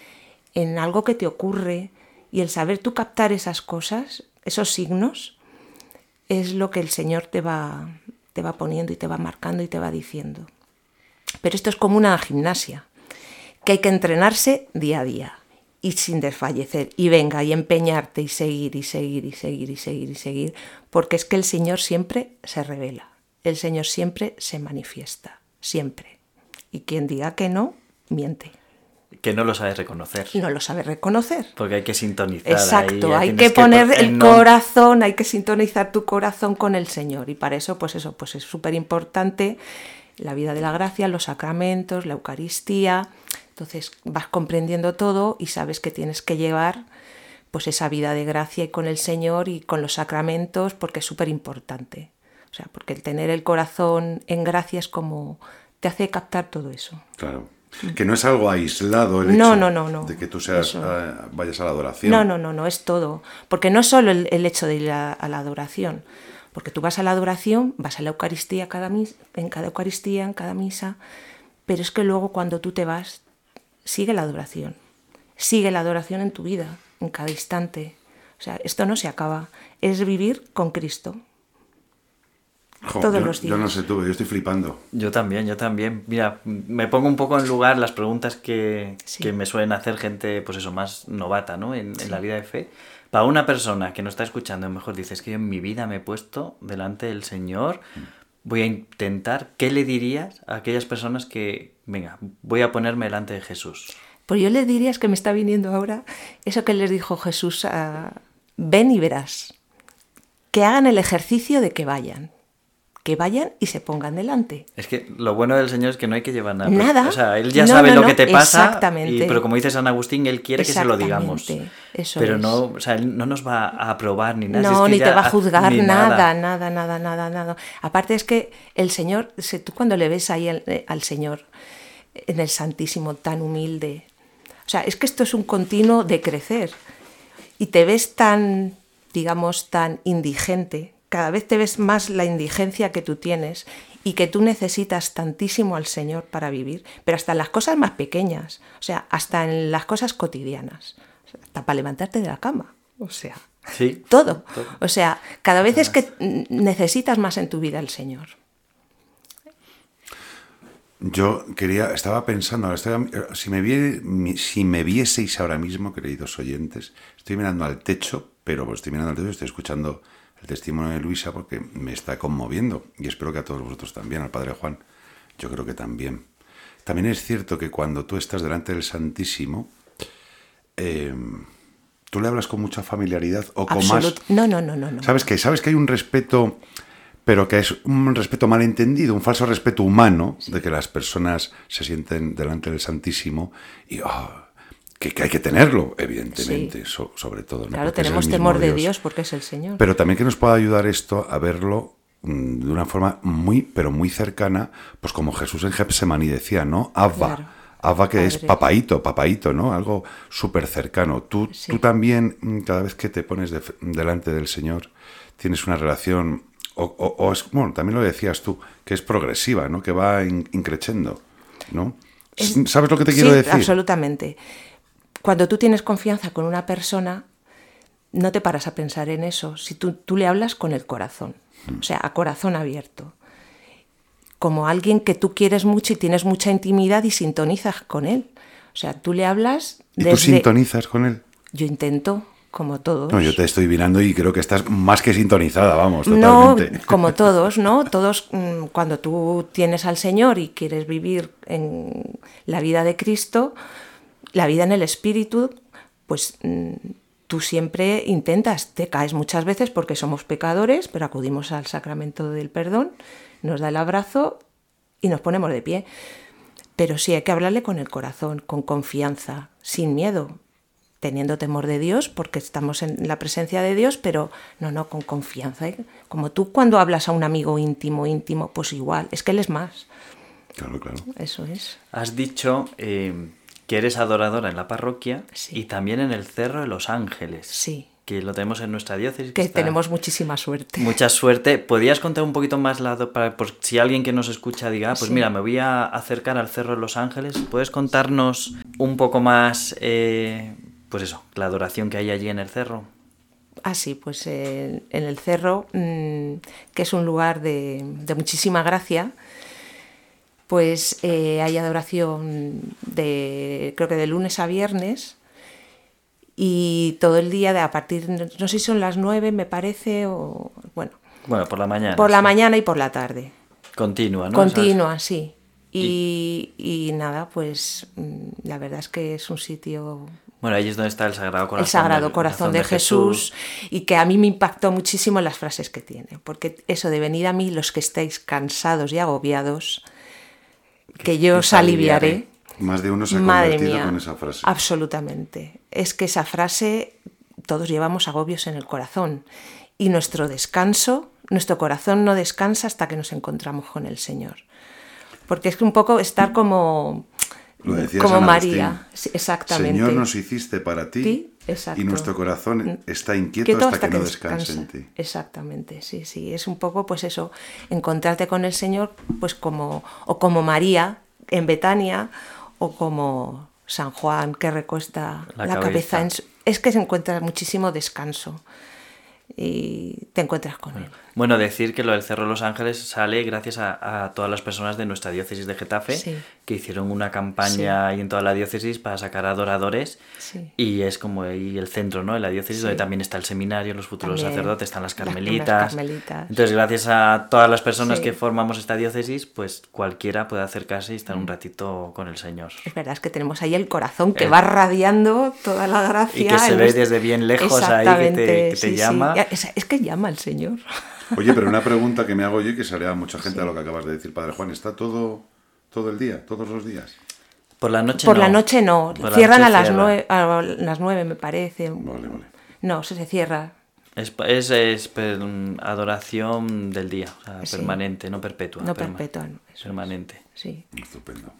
en algo que te ocurre y el saber tú captar esas cosas, esos signos, es lo que el Señor te va, te va poniendo y te va marcando y te va diciendo. Pero esto es como una gimnasia, que hay que entrenarse día a día y sin desfallecer. Y venga, y empeñarte y seguir y seguir y seguir y seguir y seguir, porque es que el Señor siempre se revela, el Señor siempre se manifiesta, siempre. Y quien diga que no, miente. Que no lo sabes reconocer. No lo sabe reconocer. Porque hay que sintonizar. Exacto, hay que poner pon- el no- corazón, hay que sintonizar tu corazón con el Señor y para eso, pues eso, pues es súper importante la vida de la gracia, los sacramentos, la Eucaristía. Entonces vas comprendiendo todo y sabes que tienes que llevar pues esa vida de gracia y con el Señor y con los sacramentos porque es súper importante. O sea, porque el tener el corazón en gracia es como te hace captar todo eso. Claro. Que no es algo aislado el No, hecho no, no, no. de que tú seas, eh, vayas a la adoración. No, no, no, no, es todo. Porque no es solo el, el hecho de ir a, a la adoración. Porque tú vas a la adoración, vas a la Eucaristía cada mis- en cada Eucaristía, en cada misa, pero es que luego cuando tú te vas, sigue la adoración. Sigue la adoración en tu vida, en cada instante. O sea, esto no se acaba. Es vivir con Cristo. Jo, todos yo, los Yo no días. sé tú, yo estoy flipando. Yo también, yo también. Mira, me pongo un poco en lugar las preguntas que, Sí. que me suelen hacer gente, pues eso, más novata, ¿no? En, en la vida de fe. Para una persona que no está escuchando, mejor dices que yo en mi vida me he puesto delante del Señor, voy a intentar, ¿qué le dirías a aquellas personas que, venga, voy a ponerme delante de Jesús? Pues yo les diría, es que me está viniendo ahora, eso que les dijo Jesús a, ven y verás, que hagan el ejercicio de que vayan, que vayan y se pongan delante. Es que lo bueno del Señor es que no hay que llevar nada. Nada. O sea, Él ya No, sabe no, lo no, que te pasa. exactamente. y- pero como dice San Agustín, Él quiere que se lo digamos. Exactamente, eso pero es. no, o sea, Él no nos va a aprobar ni nada. No, es que ni te va a juzgar nada, nada, nada, nada, nada. Aparte es que el Señor, se- tú cuando le ves ahí al, eh, al Señor en el Santísimo tan humilde, o sea, es que esto es un continuo de crecer y te ves tan, digamos, tan indigente cada vez te ves más la indigencia que tú tienes y que tú necesitas tantísimo al Señor para vivir, pero hasta en las cosas más pequeñas, o sea, hasta en las cosas cotidianas, hasta para levantarte de la cama, o sea, Sí. todo. O sea, cada vez es que necesitas más en tu vida al Señor. Yo quería, estaba pensando, ahora estoy- si, me si me vieseis ahora mismo, queridos oyentes, estoy mirando al techo, pero pues estoy mirando al techo, estoy escuchando el testimonio de Luisa porque me está conmoviendo y espero que a todos vosotros también, al Padre Juan, yo creo que también. También es cierto que cuando tú estás delante del Santísimo, eh, tú le hablas con mucha familiaridad o con más... No, no, no, no, no. ¿Sabes que Sabes que hay un respeto, pero que es un respeto malentendido, un falso respeto humano, de que las personas se sienten delante del Santísimo y ah, que, que hay que tenerlo, evidentemente, so- sobre todo. ¿no? Claro, Porque tenemos temor de Dios porque es el Señor. Pero también que nos pueda ayudar esto a verlo mm, de una forma muy, pero muy cercana, pues como Jesús en Getsemaní decía, ¿no? Abba. Claro. Abba que es papaito, papaito, ¿no? Algo súper cercano. Tú, Sí. tú también, mm, cada vez que te pones de- delante del Señor, tienes una relación, o, o- o es, bueno, también lo decías tú, que es progresiva, ¿no? Que va in- increciendo, ¿no? Es- ¿Sabes lo que te quiero sí, decir? absolutamente. Cuando tú tienes confianza con una persona, no te paras a pensar en eso. Si tú, tú le hablas con el corazón, Mm. o sea, a corazón abierto. Como alguien que tú quieres mucho y tienes mucha intimidad y sintonizas con él. O sea, tú le hablas ¿Y tú sintonizas con él? Yo intento, como todos. No, yo te estoy mirando y creo que estás más que sintonizada, vamos, No, totalmente. como *laughs* todos, ¿no? Todos, mm, cuando tú tienes al Señor y quieres vivir en la vida de Cristo, la vida en el Espíritu, pues mm, tú siempre intentas, te caes muchas veces porque somos pecadores, pero acudimos al sacramento del perdón, nos da el abrazo y nos ponemos de pie. Pero sí hay que hablarle con el corazón, con confianza, sin miedo, teniendo temor de Dios, porque estamos en la presencia de Dios, pero no, no, con confianza. ¿eh? Como tú cuando hablas a un amigo íntimo, íntimo, pues igual, es que él es más. Claro, claro. Eso es. Has dicho eh, que eres adoradora en la parroquia Sí. y también en el Cerro de los Ángeles. Sí. Que lo tenemos en nuestra diócesis. Que tenemos muchísima suerte. Mucha *laughs* suerte. ¿Podrías contar un poquito más la para por si alguien que nos escucha diga, ah, pues Sí. mira, me voy a acercar al Cerro de los Ángeles? ¿Puedes contarnos un poco más, eh, pues eso, la adoración que hay allí en el cerro? Ah, sí, pues eh, en el cerro, mm, que es un lugar de, de muchísima gracia, pues eh, hay adoración de, creo que de lunes a viernes y todo el día, de, a partir, no sé si son las nueve, me parece, o bueno, Bueno, por la mañana. por la sí. mañana y por la tarde. Continua, ¿no? Continua, sí. Y, y nada, pues mm, la verdad es que es un sitio Bueno, ahí es donde está el Sagrado Corazón. el Sagrado del- Corazón de Jesús, y que a mí me impactó muchísimo las frases que tiene, porque eso de venid a mí los que estáis cansados y agobiados, que yo os aliviaré. Más de uno se ha Madre convertido mía, con esa frase. absolutamente. Es que esa frase todos llevamos agobios en el corazón y nuestro descanso, nuestro corazón no descansa hasta que nos encontramos con el Señor. Porque es que un poco estar como Lo decía como San María, exactamente. Señor, nos hiciste para ti, exacto. y nuestro corazón está inquieto Quieto hasta, que, no descanse en ti. Exactamente, sí, sí. Es un poco, pues eso, encontrarte con el Señor, pues como, o como María en Betania, o como San Juan que recuesta La la, cabeza. cabeza. en su- Es que se encuentra muchísimo descanso y te encuentras con él. Bueno, decir que lo del Cerro de los Ángeles sale gracias a, a todas las personas de nuestra diócesis de Getafe Sí. que hicieron una campaña ahí en toda la diócesis para sacar adoradores Sí. y es como ahí el centro, ¿no? De la diócesis donde también está el seminario, los futuros También sacerdotes, están las carmelitas. Entonces, gracias a todas las personas que formamos esta diócesis, pues cualquiera puede acercarse y estar un ratito con el Señor. Es verdad, es que tenemos ahí el corazón que Eh. va radiando toda la gracia. Y que se en ve nuestro- desde bien lejos ahí que te- que llama. Es, es que llama el Señor. *laughs* Oye, pero una pregunta que me hago yo y que sale a mucha gente a lo que acabas de decir, Padre Juan, ¿está todo, todo el día, todos los días? Por la noche Por no. la noche no, Por la cierran noche a las, cierra. nueve, a las nueve, me parece. Vale, vale. No, se, se cierra. Es, es, es per- adoración del día, o sea, Sí. permanente, no perpetua. No perma- perpetua, no. Permanente. Sí. Estupendo.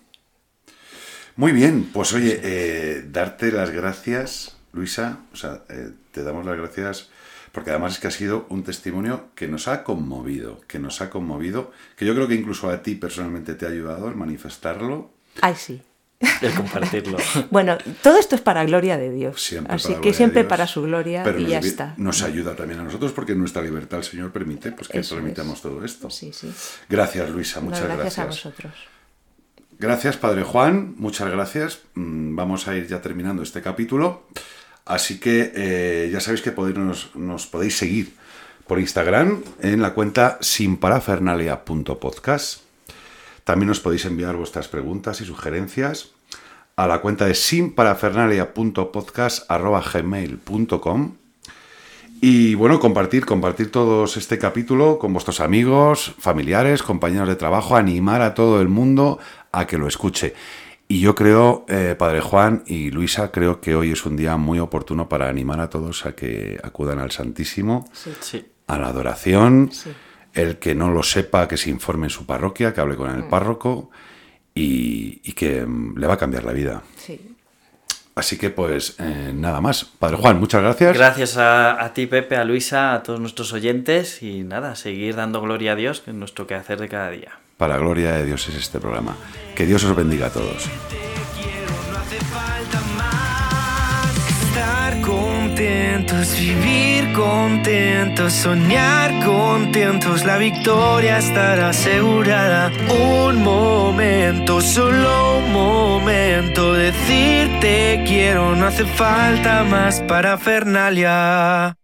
Muy bien, pues oye, eh, darte las gracias, Luisa. O sea, eh, te damos las gracias porque además es que ha sido un testimonio que nos ha conmovido, que nos ha conmovido, que yo creo que incluso a ti personalmente te ha ayudado a manifestarlo. Ay, sí. El compartirlo. *laughs* bueno, todo esto es para gloria de Dios. Siempre Así que siempre Dios. para su gloria Pero y nos ya está. Nos ayuda también a nosotros porque nuestra libertad el Señor permite pues, que Eso transmitamos es. todo esto. Sí, sí. Gracias, Luisa, No, muchas gracias, a gracias. vosotros. Gracias, Padre Juan, muchas gracias. Mm, Vamos a ir ya terminando este capítulo. Así que eh, ya sabéis que podéis- nos, nos podéis seguir por Instagram en la cuenta sinparafernalia.podcast. También os podéis enviar vuestras preguntas y sugerencias a la cuenta de sinparafernalia.podcast.gmail.com y bueno, compartir, compartir todos este capítulo con vuestros amigos, familiares, compañeros de trabajo, animar a todo el mundo a que lo escuche. Y yo creo, eh, Padre Juan y Luisa, creo que hoy es un día muy oportuno para animar a todos a que acudan al Santísimo, Sí. a la adoración. Sí. El que no lo sepa, que se informe en su parroquia, que hable con el párroco y, y que mm, le va a cambiar la vida. Sí. Así que pues eh, nada más. Padre Juan, muchas gracias. Gracias a, a ti, Pepe, a Luisa, a todos nuestros oyentes y nada, seguir dando gloria a Dios, que es nuestro quehacer de cada día. Para gloria de Dios es este programa. Que Dios os bendiga a todos. Estar contentos, vivir contentos, soñar contentos, la victoria estará asegurada. Un momento, solo un momento, decirte quiero, no hace falta más para Fernalia.